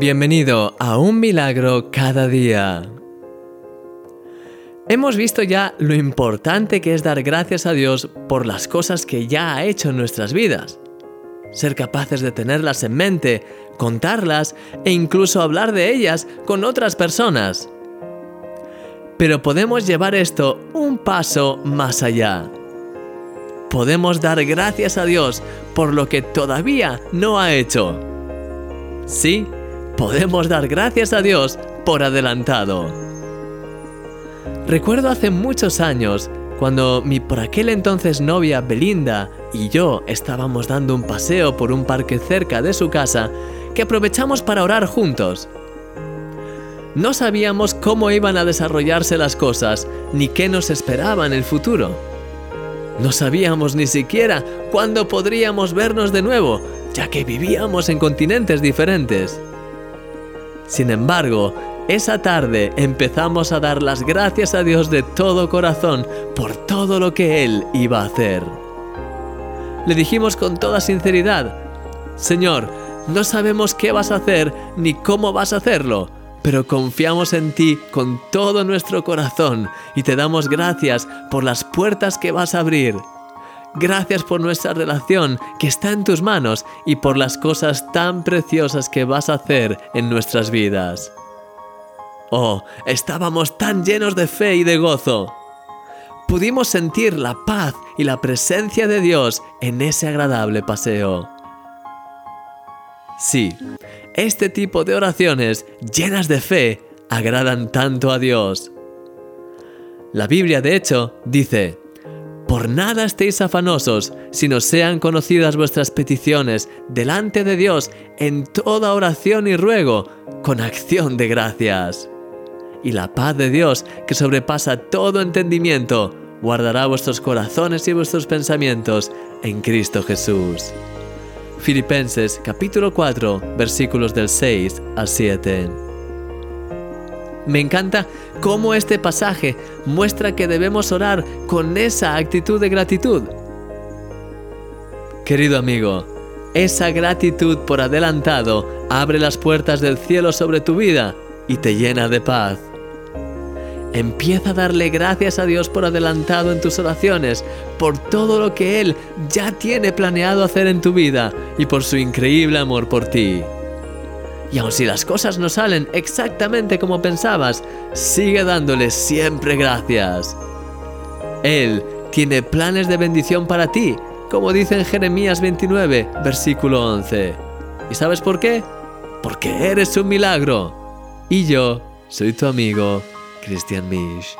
Bienvenido a Un Milagro cada día. Hemos visto ya lo importante que es dar gracias a Dios por las cosas que ya ha hecho en nuestras vidas. Ser capaces de tenerlas en mente, contarlas e incluso hablar de ellas con otras personas. Pero podemos llevar esto un paso más allá. Podemos dar gracias a Dios por lo que todavía no ha hecho. Sí, podemos dar gracias a Dios por adelantado. Recuerdo hace muchos años, cuando mi por aquel entonces novia Belinda y yo estábamos dando un paseo por un parque cerca de su casa, que aprovechamos para orar juntos. No sabíamos cómo iban a desarrollarse las cosas, ni qué nos esperaba en el futuro. No sabíamos ni siquiera cuándo podríamos vernos de nuevo, ya que vivíamos en continentes diferentes. Sin embargo, esa tarde empezamos a dar las gracias a Dios de todo corazón por todo lo que Él iba a hacer. Le dijimos con toda sinceridad, Señor, no sabemos qué vas a hacer ni cómo vas a hacerlo, pero confiamos en ti con todo nuestro corazón y te damos gracias por las puertas que vas a abrir. Gracias por nuestra relación que está en tus manos y por las cosas tan preciosas que vas a hacer en nuestras vidas. Oh, estábamos tan llenos de fe y de gozo. Pudimos sentir la paz y la presencia de Dios en ese agradable paseo. Sí, este tipo de oraciones llenas de fe agradan tanto a Dios. La Biblia, de hecho, dice, por nada estéis afanosos, sino sean conocidas vuestras peticiones delante de Dios en toda oración y ruego, con acción de gracias. Y la paz de Dios, que sobrepasa todo entendimiento, guardará vuestros corazones y vuestros pensamientos en Cristo Jesús. Filipenses capítulo 4 versículos del 6 al 7. Me encanta cómo este pasaje muestra que debemos orar con esa actitud de gratitud. Querido amigo, esa gratitud por adelantado abre las puertas del cielo sobre tu vida y te llena de paz. Empieza a darle gracias a Dios por adelantado en tus oraciones, por todo lo que Él ya tiene planeado hacer en tu vida y por su increíble amor por ti. Y aun si las cosas no salen exactamente como pensabas, sigue dándole siempre gracias. Él tiene planes de bendición para ti, como dice en Jeremías 29, versículo 11. ¿Y sabes por qué? Porque eres un milagro. Y yo soy tu amigo, Christian Misch.